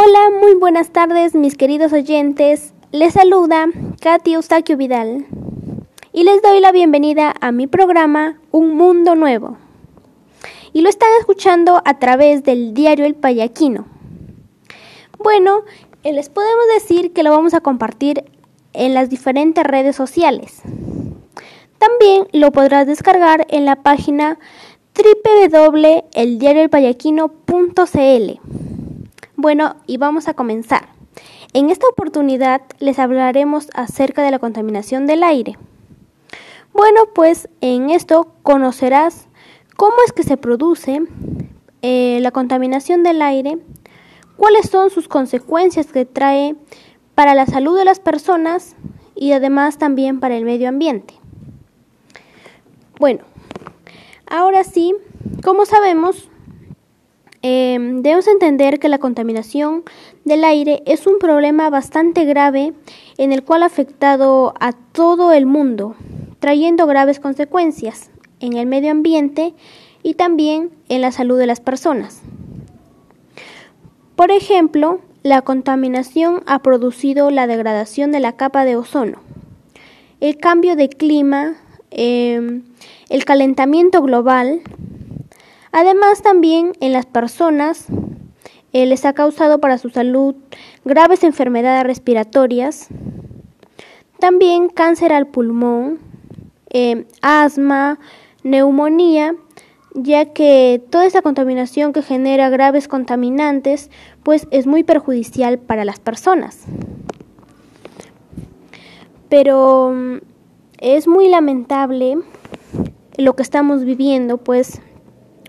Hola, muy buenas tardes mis queridos oyentes. Les saluda Katy Eustaquio Vidal y les doy la bienvenida a mi programa Un Mundo Nuevo. Y lo están escuchando a través del diario El Payaquino. Bueno, eh, les podemos decir que lo vamos a compartir en las diferentes redes sociales. También lo podrás descargar en la página www.eldiarioelpayaquino.cl. Bueno, y vamos a comenzar. En esta oportunidad les hablaremos acerca de la contaminación del aire. Bueno, pues en esto conocerás cómo es que se produce eh, la contaminación del aire, cuáles son sus consecuencias que trae para la salud de las personas y además también para el medio ambiente. Bueno, ahora sí, como sabemos, Em, debemos entender que la contaminación del aire es un problema bastante grave en el cual ha afectado a todo el mundo, trayendo graves consecuencias en el medio ambiente y también en la salud de las personas. Por ejemplo, la contaminación ha producido la degradación de la capa de ozono, el cambio de clima, em, el calentamiento global, Además, también en las personas eh, les ha causado para su salud graves enfermedades respiratorias, también cáncer al pulmón, eh, asma, neumonía, ya que toda esa contaminación que genera graves contaminantes, pues es muy perjudicial para las personas. Pero mm, es muy lamentable lo que estamos viviendo, pues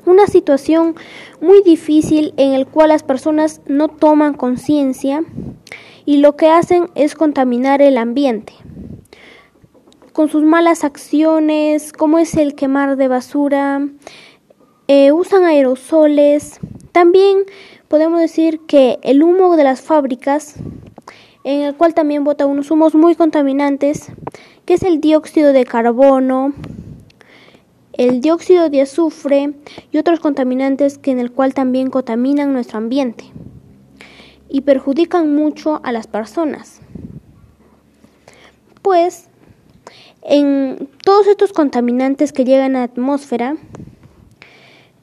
una situación muy difícil en el cual las personas no toman conciencia y lo que hacen es contaminar el ambiente con sus malas acciones, como es el quemar de basura, eh, usan aerosoles. También podemos decir que el humo de las fábricas, en el cual también bota unos humos muy contaminantes, que es el dióxido de carbono, el dióxido de azufre y otros contaminantes que en el cual también contaminan nuestro ambiente y perjudican mucho a las personas. Pues en todos estos contaminantes que llegan a la atmósfera,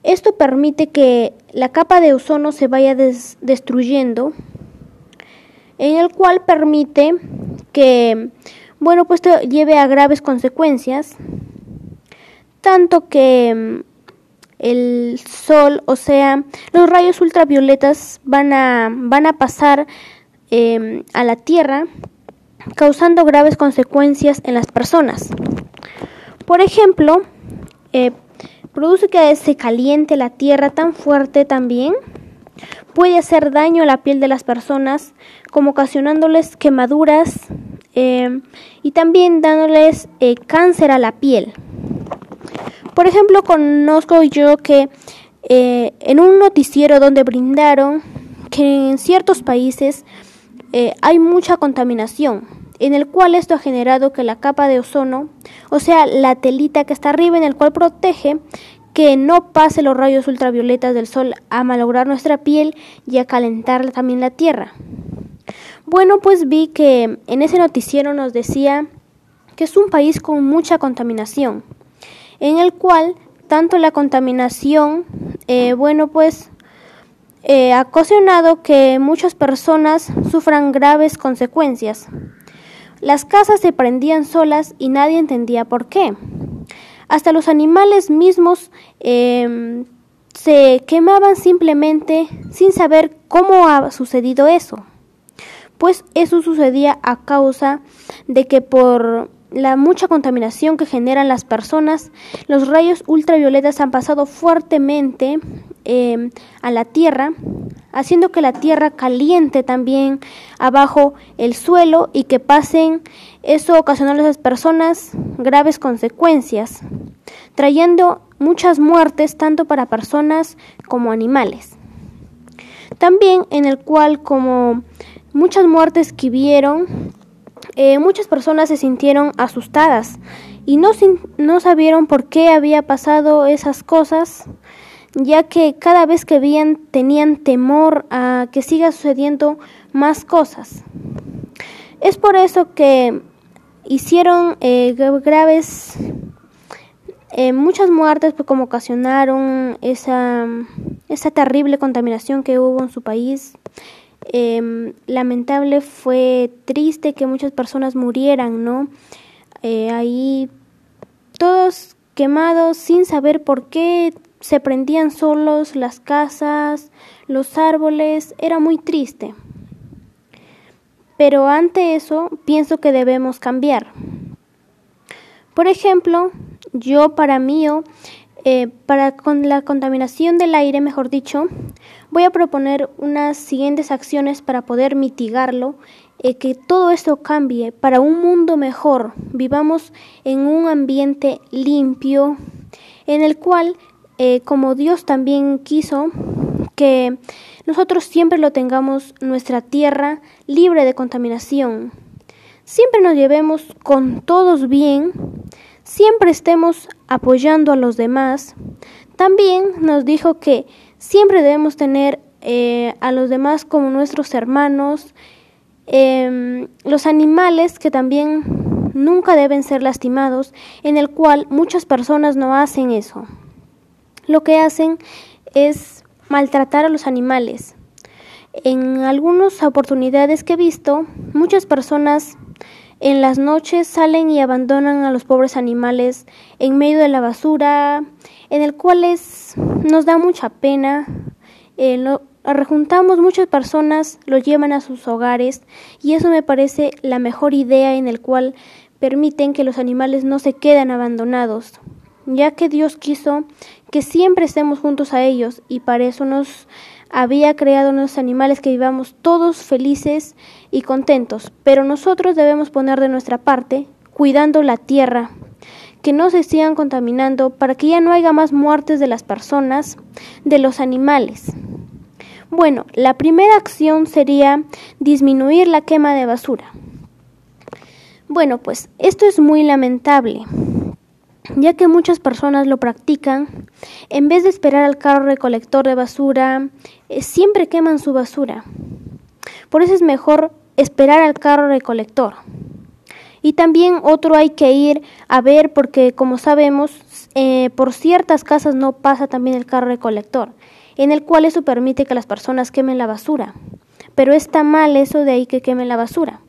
esto permite que la capa de ozono se vaya destruyendo, en el cual permite que, bueno, pues esto lleve a graves consecuencias tanto que mm, el sol, o sea, los rayos ultravioletas van a, van a pasar em, a la Tierra, causando graves consecuencias en las personas. Por ejemplo, eh, produce que se caliente la Tierra tan fuerte también, puede hacer daño a la piel de las personas, como ocasionándoles quemaduras em, y también dándoles eh, cáncer a la piel. Por ejemplo, conozco yo que eh, en un noticiero donde brindaron que en ciertos países eh, hay mucha contaminación, en el cual esto ha generado que la capa de ozono, o sea, la telita que está arriba en el cual protege que no pase los rayos ultravioletas del sol a malograr nuestra piel y a calentar también la tierra. Bueno, pues vi que en ese noticiero nos decía que es un país con mucha contaminación en el cual tanto la contaminación, eh, bueno, pues eh, ha ocasionado que muchas personas sufran graves consecuencias. Las casas se prendían solas y nadie entendía por qué. Hasta los animales mismos em, se quemaban simplemente sin saber cómo ha sucedido eso. Pues eso sucedía a causa de que por la mucha contaminación que generan las personas, los rayos ultravioletas han pasado fuertemente em, a la Tierra, haciendo que la Tierra caliente también abajo el suelo y que pasen eso ocasionó a las personas graves consecuencias, trayendo muchas muertes tanto para personas como animales. También en el cual como muchas muertes que vieron eh, muchas personas se sintieron asustadas y no, no sabieron por qué había pasado esas cosas, ya que cada vez que veían tenían temor a que siga sucediendo más cosas. Es por eso que hicieron eh, graves eh, muchas muertes pues, como ocasionaron esa, esa terrible contaminación que hubo en su país. Em, lamentable fue triste que muchas personas murieran, ¿no? Eh, ahí todos quemados sin saber por qué se prendían solos las casas, los árboles, era muy triste. Pero ante eso pienso que debemos cambiar. Por ejemplo, yo para mí, eh, para con la contaminación del aire, mejor dicho, voy a proponer unas siguientes acciones para poder mitigarlo, eh, que todo esto cambie para un mundo mejor, vivamos en un ambiente limpio, en el cual, eh, como Dios también quiso, que nosotros siempre lo tengamos nuestra tierra libre de contaminación. Siempre nos llevemos con todos bien siempre estemos apoyando a los demás. También nos dijo que siempre debemos tener eh, a los demás como nuestros hermanos, em, los animales que también nunca deben ser lastimados, en el cual muchas personas no hacen eso. Lo que hacen es maltratar a los animales. En algunas oportunidades que he visto, muchas personas en las noches salen y abandonan a los pobres animales en medio de la basura, en el cual nos da mucha pena. Eh, lo, rejuntamos muchas personas, lo llevan a sus hogares y eso me parece la mejor idea en el cual permiten que los animales no se queden abandonados, ya que Dios quiso que siempre estemos juntos a ellos y para eso nos había creado unos animales que vivamos todos felices y contentos, pero nosotros debemos poner de nuestra parte, cuidando la tierra, que no se sigan contaminando para que ya no haya más muertes de las personas, de los animales. Bueno, la primera acción sería disminuir la quema de basura. Bueno, pues esto es muy lamentable, ya que muchas personas lo practican, en vez de esperar al carro recolector de basura, eh, siempre queman su basura. Por eso es mejor esperar al carro recolector. Y también otro hay que ir a ver porque como sabemos, eh, por ciertas casas no pasa también el carro recolector, en el cual eso permite que las personas quemen la basura. Pero está mal eso de ahí que quemen la basura.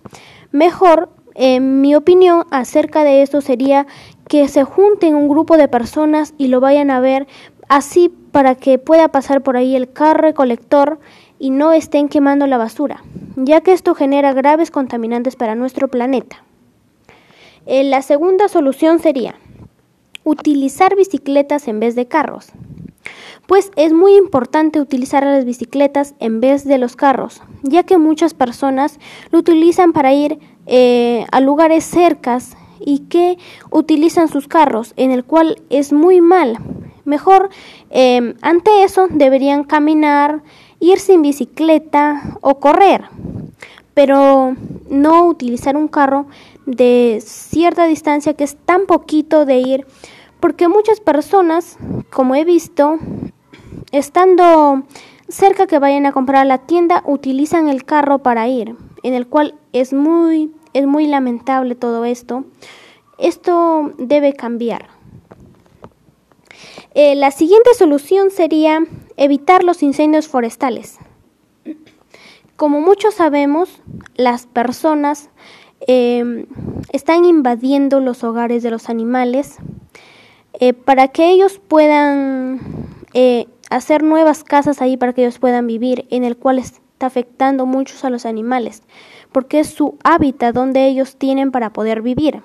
Mejor, en mi opinión, acerca de esto sería que se junten un grupo de personas y lo vayan a ver así para que pueda pasar por ahí el carro recolector y no estén quemando la basura, ya que esto genera graves contaminantes para nuestro planeta. Eh, la segunda solución sería utilizar bicicletas en vez de carros. Pues es muy importante utilizar las bicicletas en vez de los carros, ya que muchas personas lo utilizan para ir eh, a lugares cercas y que utilizan sus carros, en el cual es muy mal. Mejor, eh, ante eso, deberían caminar, ir sin bicicleta o correr, pero no utilizar un carro de cierta distancia que es tan poquito de ir, porque muchas personas, como he visto, estando cerca que vayan a comprar a la tienda, utilizan el carro para ir, en el cual es muy es muy lamentable todo esto. Esto debe cambiar. Eh, la siguiente solución sería evitar los incendios forestales. Como muchos sabemos, las personas em, están invadiendo los hogares de los animales eh, para que ellos puedan eh, hacer nuevas casas ahí para que ellos puedan vivir, en el cual está afectando muchos a los animales, porque es su hábitat donde ellos tienen para poder vivir.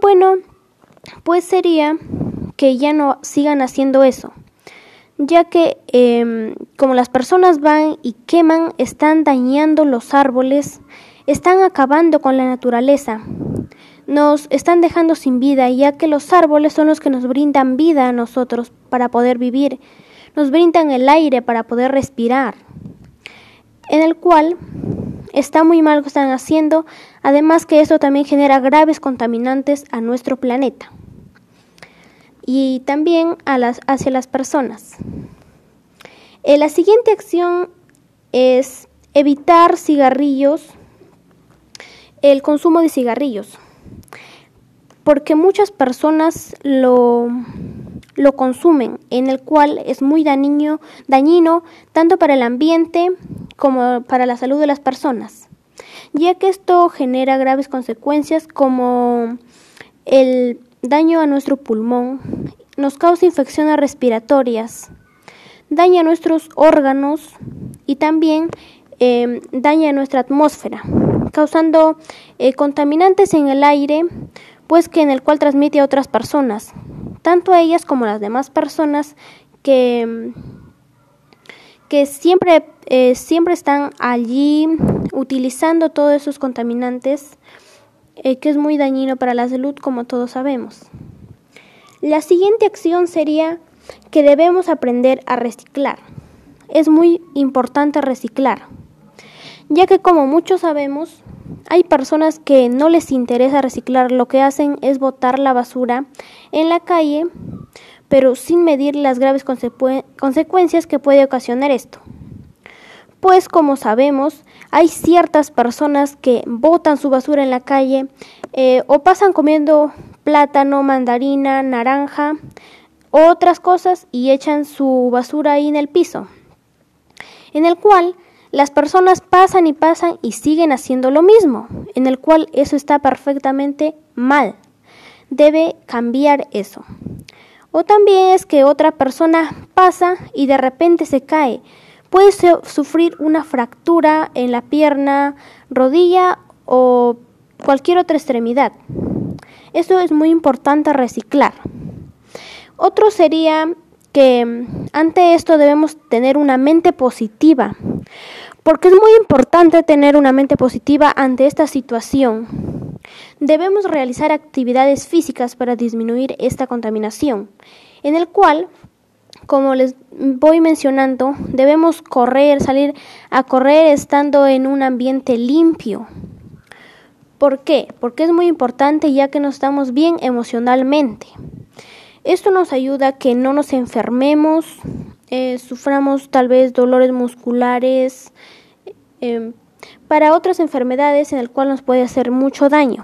Bueno, pues sería que ya no sigan haciendo eso, ya que em, como las personas van y queman, están dañando los árboles, están acabando con la naturaleza, nos están dejando sin vida, ya que los árboles son los que nos brindan vida a nosotros para poder vivir, nos brindan el aire para poder respirar, en el cual está muy mal lo que están haciendo, además que esto también genera graves contaminantes a nuestro planeta. y también hacia las personas. Eh, la siguiente acción es evitar cigarrillos, el consumo de cigarrillos, porque muchas personas lo, lo consumen, en el cual es muy dañino, dañino tanto para el ambiente como para la salud de las personas, ya que esto genera graves consecuencias como el daño a nuestro pulmón, nos causa infecciones respiratorias, daña nuestros órganos y también eh, daña nuestra atmósfera, causando eh, contaminantes en el aire, pues que en el cual transmite a otras personas, tanto a ellas como a las demás personas que, que siempre, eh, siempre están allí utilizando todos esos contaminantes, que es muy dañino para la salud, como todos sabemos. La siguiente acción sería que debemos aprender a reciclar. Es muy importante reciclar, ya que como muchos sabemos, hay personas que no les interesa reciclar, lo que hacen es botar la basura en la calle, pero sin medir las graves consecuencias que puede ocasionar esto. Pues como sabemos, hay ciertas personas que botan su basura en la calle eh, o pasan comiendo plátano, mandarina, naranja, otras cosas y echan su basura ahí en el piso, en el cual las personas pasan y pasan y siguen haciendo lo mismo, en el cual eso está perfectamente mal. Debe cambiar eso. O también es que otra persona pasa y de repente se cae. Puede sufrir una fractura en la pierna, rodilla o cualquier otra extremidad. Eso es muy importante reciclar. Otro sería que mm, ante esto debemos tener una mente positiva, porque es muy importante tener una mente positiva ante esta situación. Debemos realizar actividades físicas para disminuir esta contaminación, en el cual, como les voy mencionando, debemos correr, salir a correr estando en un ambiente limpio. ¿Por qué? Porque es muy importante ya que no estamos bien emocionalmente. Esto nos ayuda a que no nos enfermemos, eh, suframos tal vez dolores musculares, em, para otras enfermedades en el cual nos puede hacer mucho daño.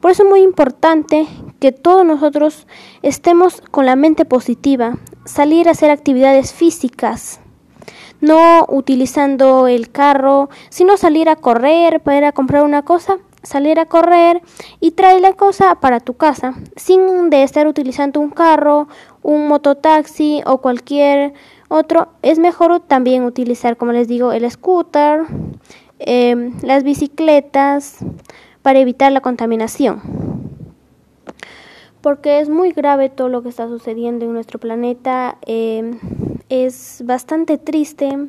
Por eso es muy importante que todos nosotros estemos con la mente positiva, salir a hacer actividades físicas, no utilizando el carro, sino salir a correr para ir a comprar una cosa salir a correr y traer la cosa para tu casa sin de estar utilizando un carro, un mototaxi o cualquier otro. Es mejor también utilizar, como les digo, el scooter, em, las bicicletas para evitar la contaminación. Porque es muy grave todo lo que está sucediendo en nuestro planeta. Em, es bastante triste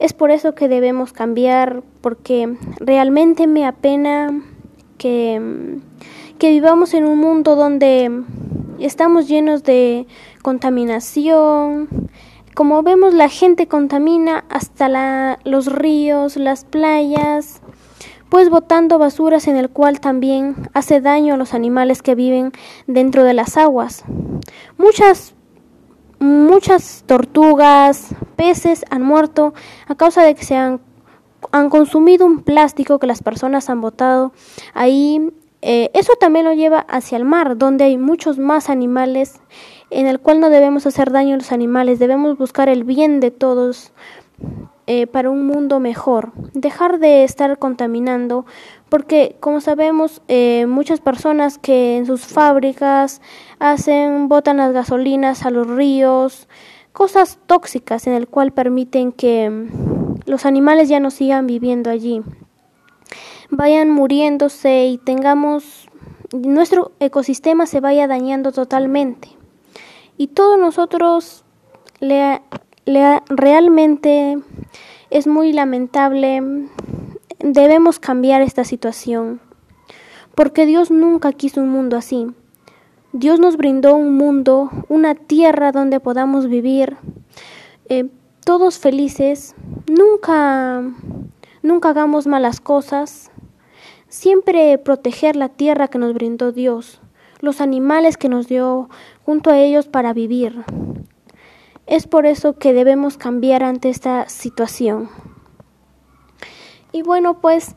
es por eso que debemos cambiar, porque realmente me apena que, que vivamos en un mundo donde estamos llenos de contaminación. Como vemos, la gente contamina hasta la, los ríos, las playas, pues botando basuras en el cual también hace daño a los animales que viven dentro de las aguas. Muchas muchas tortugas, peces han muerto a causa de que se han, consumido un plástico que las personas han botado ahí. Eh, eso también lo lleva hacia el mar, donde hay muchos más animales, en el cual no debemos hacer daño a los animales, debemos buscar el bien de todos eh, para un mundo mejor, dejar de estar contaminando, porque como sabemos, eh, muchas personas que en sus fábricas hacen, botan las gasolinas a los ríos, cosas tóxicas en el cual permiten que mm, los animales ya no sigan viviendo allí, vayan muriéndose y tengamos nuestro ecosistema se vaya dañando totalmente. Y todos nosotros le, le, realmente es muy lamentable. Debemos cambiar esta situación, porque Dios nunca quiso un mundo así. Dios nos brindó un mundo, una tierra donde podamos vivir eh, todos felices. Nunca, nunca hagamos malas cosas. Siempre proteger la tierra que nos brindó Dios. los animales que nos dio junto a ellos para vivir. Es por eso que debemos cambiar ante esta situación. Y bueno, pues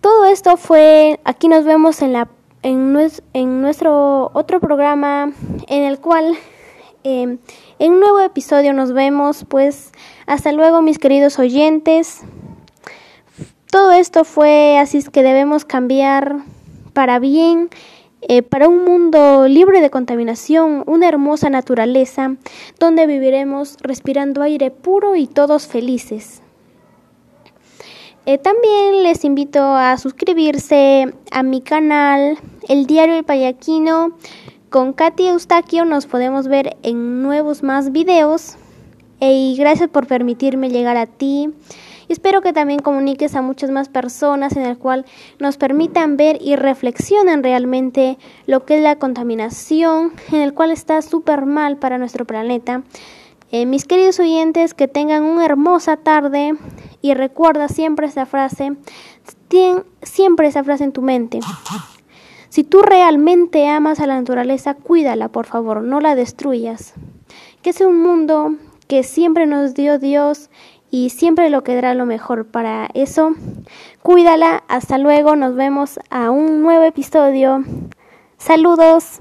todo esto fue, aquí nos vemos en, la, en, en nuestro otro programa en el cual em, en un nuevo episodio nos vemos. Pues hasta luego mis queridos oyentes. Todo esto fue así es que debemos cambiar para bien eh, para un mundo libre de contaminación, una hermosa naturaleza donde viviremos respirando aire puro y todos felices. Eh, también les invito a suscribirse a mi canal, El Diario El Payaquino. Con Katy Eustaquio nos podemos ver en nuevos más videos. y gracias por permitirme llegar a ti. Espero que también comuniques a muchas más personas en el cual nos permitan ver y reflexionen realmente lo que es la contaminación, en el cual está súper mal para nuestro planeta. Eh, mis queridos oyentes, que tengan una hermosa tarde y recuerda siempre esa frase, siempre esa frase en tu mente. Si tú realmente amas a la naturaleza, cuídala, por favor, no la destruyas. Que sea un mundo que siempre nos dio Dios y siempre lo quedará lo mejor para eso. Cuídala, hasta luego, nos vemos a un nuevo episodio. Saludos.